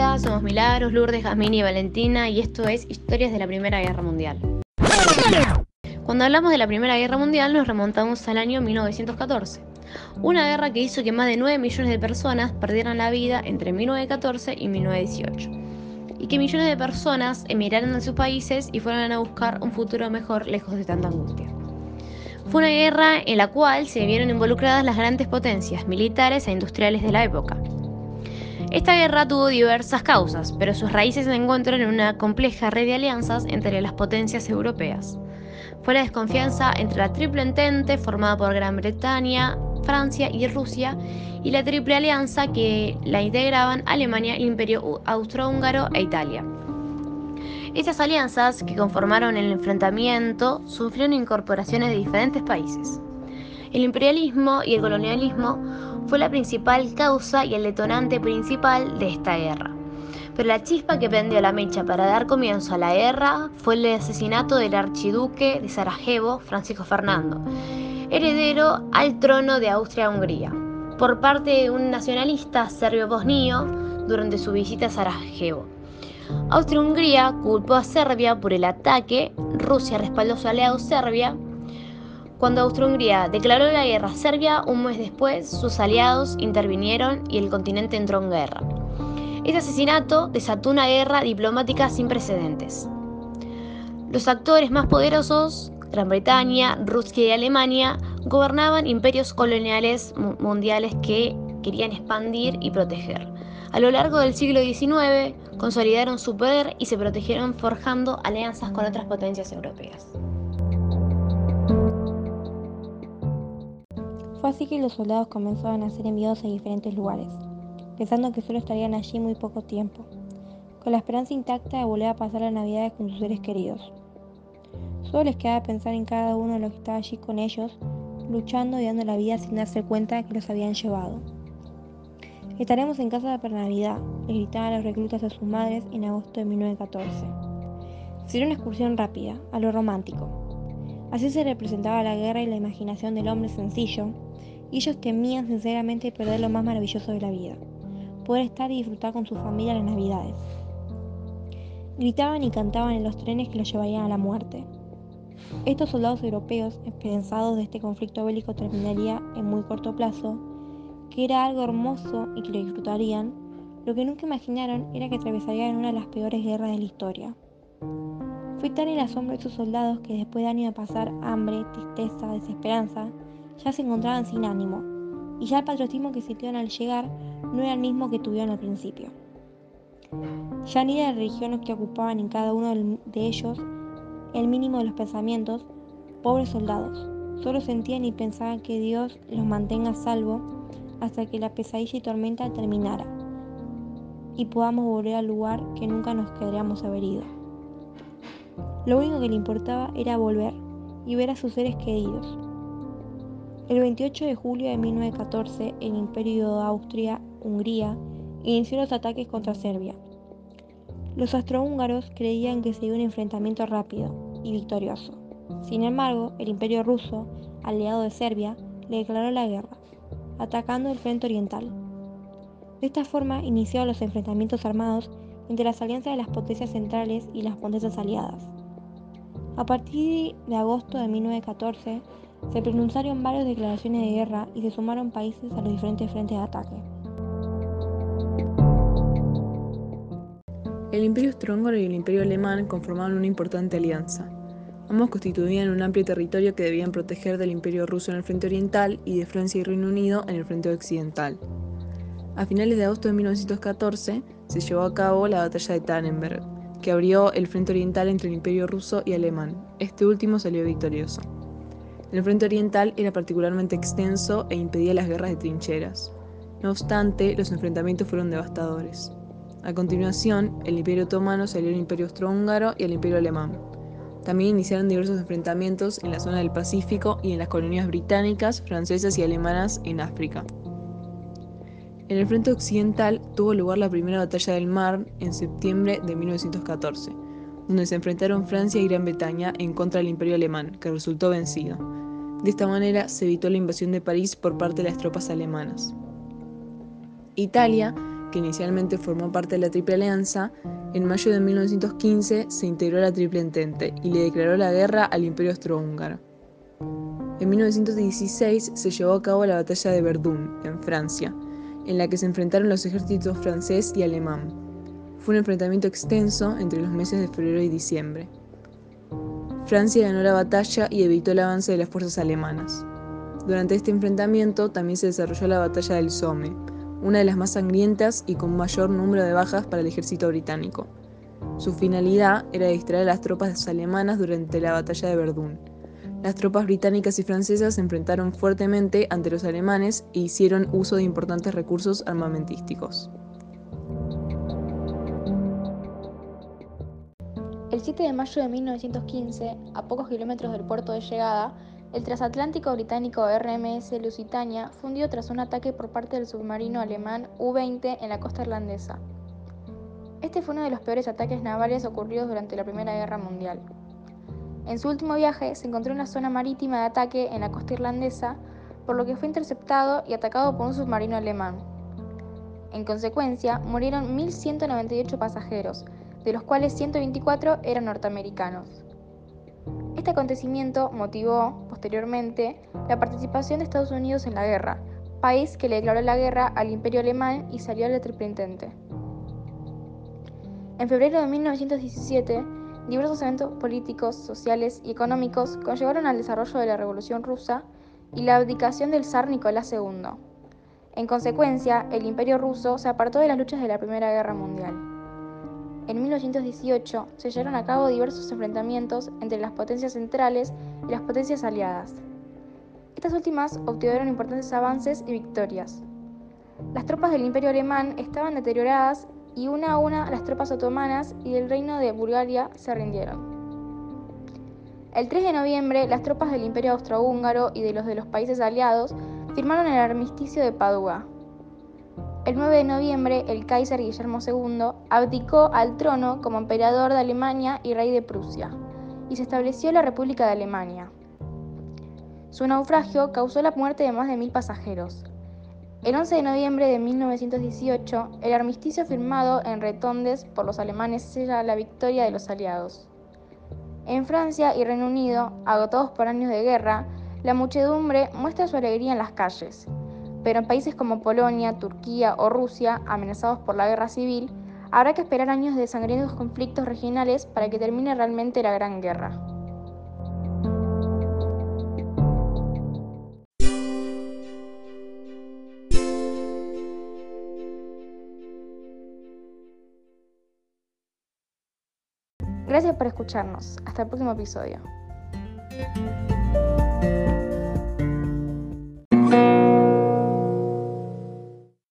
Somos Milagros, Lourdes, Jazmín y Valentina y esto es Historias de la Primera Guerra Mundial. Cuando hablamos de la Primera Guerra Mundial nos remontamos al año 1914, una guerra que hizo que más de 9 millones de personas perdieran la vida entre 1914 y 1918 y que millones de personas emigraran a sus países y fueran a buscar un futuro mejor lejos de tanta angustia. Fue una guerra en la cual se vieron involucradas las grandes potencias militares e industriales de la época. Esta guerra tuvo diversas causas, pero sus raíces se encuentran en una compleja red de alianzas entre las potencias europeas. Fue la desconfianza entre la Triple Entente formada por Gran Bretaña, Francia y Rusia y la Triple Alianza que la integraban Alemania, el Imperio Austrohúngaro e Italia. Estas alianzas, que conformaron el enfrentamiento, sufrieron incorporaciones de diferentes países. El imperialismo y el colonialismo fue la principal causa y el detonante principal de esta guerra. Pero la chispa que prendió la mecha para dar comienzo a la guerra fue el asesinato del archiduque de Sarajevo, Francisco Fernando, heredero al trono de Austria-Hungría, por parte de un nacionalista serbio-bosnio durante su visita a Sarajevo. Austria-Hungría culpó a Serbia por el ataque, Rusia respaldó su aliado Serbia. Cuando Austria-Hungría declaró la guerra a Serbia, un mes después sus aliados intervinieron y el continente entró en guerra. Este asesinato desató una guerra diplomática sin precedentes. Los actores más poderosos, Gran Bretaña, Rusia y Alemania, gobernaban imperios coloniales mundiales que querían expandir y proteger. A lo largo del siglo XIX, consolidaron su poder y se protegieron forjando alianzas con otras potencias europeas. Fue así que los soldados comenzaron a ser enviados a diferentes lugares, pensando que solo estarían allí muy poco tiempo, con la esperanza intacta de volver a pasar las navidades con sus seres queridos. Solo les quedaba pensar en cada uno de los que estaba allí con ellos, luchando y dando la vida sin darse cuenta que los habían llevado. Estaremos en casa para Navidad, les gritaban los reclutas a sus madres en agosto de 1914. Sería una excursión rápida, a lo romántico. Así se representaba la guerra y la imaginación del hombre sencillo, y ellos temían sinceramente perder lo más maravilloso de la vida, poder estar y disfrutar con su familia las Navidades. Gritaban y cantaban en los trenes que los llevarían a la muerte. Estos soldados europeos, esperanzados de este conflicto bélico terminaría en muy corto plazo, que era algo hermoso y que lo disfrutarían, lo que nunca imaginaron era que atravesarían una de las peores guerras de la historia. Fue tan el asombro de esos soldados que después de años de pasar hambre, tristeza, desesperanza, ya se encontraban sin ánimo, y ya el patriotismo que sintieron al llegar no era el mismo que tuvieron al principio. Ya ni de las religiones que ocupaban en cada uno de ellos el mínimo de los pensamientos, pobres soldados, solo sentían y pensaban que Dios los mantenga a salvo hasta que la pesadilla y tormenta terminara y podamos volver al lugar que nunca nos queríamos haber ido. Lo único que le importaba era volver y ver a sus seres queridos. El 28 de julio de 1914, el Imperio de Austria-Hungría inició los ataques contra Serbia. Los astrohúngaros creían que sería un enfrentamiento rápido y victorioso. Sin embargo, el Imperio ruso, aliado de Serbia, le declaró la guerra atacando el frente oriental. De esta forma iniciaron los enfrentamientos armados entre las alianzas de las potencias centrales y las potencias aliadas. A partir de agosto de 1914, se pronunciaron varias declaraciones de guerra y se sumaron países a los diferentes frentes de ataque. El Imperio Austrohúngaro y el Imperio Alemán conformaban una importante alianza. Ambos constituían un amplio territorio que debían proteger del Imperio ruso en el frente oriental y de Francia y Reino Unido en el frente occidental. A finales de agosto de 1914 se llevó a cabo la batalla de Tannenberg, que abrió el frente oriental entre el Imperio ruso y alemán. Este último salió victorioso. El frente oriental era particularmente extenso e impedía las guerras de trincheras. No obstante, los enfrentamientos fueron devastadores. A continuación, el Imperio otomano salió al Imperio austrohúngaro y al Imperio alemán. También iniciaron diversos enfrentamientos en la zona del Pacífico y en las colonias británicas, francesas y alemanas en África. En el frente occidental tuvo lugar la primera batalla del Mar en septiembre de 1914, donde se enfrentaron Francia y Gran Bretaña en contra del Imperio Alemán, que resultó vencido. De esta manera se evitó la invasión de París por parte de las tropas alemanas. Italia que inicialmente formó parte de la Triple Alianza, en mayo de 1915 se integró a la Triple Entente y le declaró la guerra al Imperio Austrohúngaro. En 1916 se llevó a cabo la batalla de Verdún, en Francia, en la que se enfrentaron los ejércitos francés y alemán. Fue un enfrentamiento extenso entre los meses de febrero y diciembre. Francia ganó la batalla y evitó el avance de las fuerzas alemanas. Durante este enfrentamiento también se desarrolló la batalla del Somme, una de las más sangrientas y con mayor número de bajas para el ejército británico. Su finalidad era distraer a las tropas alemanas durante la batalla de Verdún. Las tropas británicas y francesas se enfrentaron fuertemente ante los alemanes e hicieron uso de importantes recursos armamentísticos. El 7 de mayo de 1915, a pocos kilómetros del puerto de llegada, el transatlántico británico RMS Lusitania fundió tras un ataque por parte del submarino alemán U-20 en la costa irlandesa. Este fue uno de los peores ataques navales ocurridos durante la Primera Guerra Mundial. En su último viaje se encontró en una zona marítima de ataque en la costa irlandesa, por lo que fue interceptado y atacado por un submarino alemán. En consecuencia, murieron 1.198 pasajeros, de los cuales 124 eran norteamericanos. Este acontecimiento motivó, posteriormente, la participación de Estados Unidos en la guerra, país que le declaró la guerra al Imperio Alemán y salió al Triple Entente. En febrero de 1917, diversos eventos políticos, sociales y económicos conllevaron al desarrollo de la Revolución Rusa y la abdicación del zar Nicolás II. En consecuencia, el Imperio ruso se apartó de las luchas de la Primera Guerra Mundial en 1918 se llevaron a cabo diversos enfrentamientos entre las potencias centrales y las potencias aliadas. Estas últimas obtuvieron importantes avances y victorias. Las tropas del Imperio Alemán estaban deterioradas y una a una las tropas otomanas y del Reino de Bulgaria se rindieron. El 3 de noviembre, las tropas del Imperio Austrohúngaro y de los de los países aliados firmaron el armisticio de Padua, el 9 de noviembre, el Kaiser Guillermo II abdicó al trono como emperador de Alemania y rey de Prusia, y se estableció la República de Alemania. Su naufragio causó la muerte de más de mil pasajeros. El 11 de noviembre de 1918, el armisticio firmado en Retondes por los alemanes sella la victoria de los aliados. En Francia y Reino Unido, agotados por años de guerra, la muchedumbre muestra su alegría en las calles, pero en países como Polonia, Turquía o Rusia, amenazados por la guerra civil, habrá que esperar años de sangrientos conflictos regionales para que termine realmente la Gran Guerra. Gracias por escucharnos. Hasta el próximo episodio.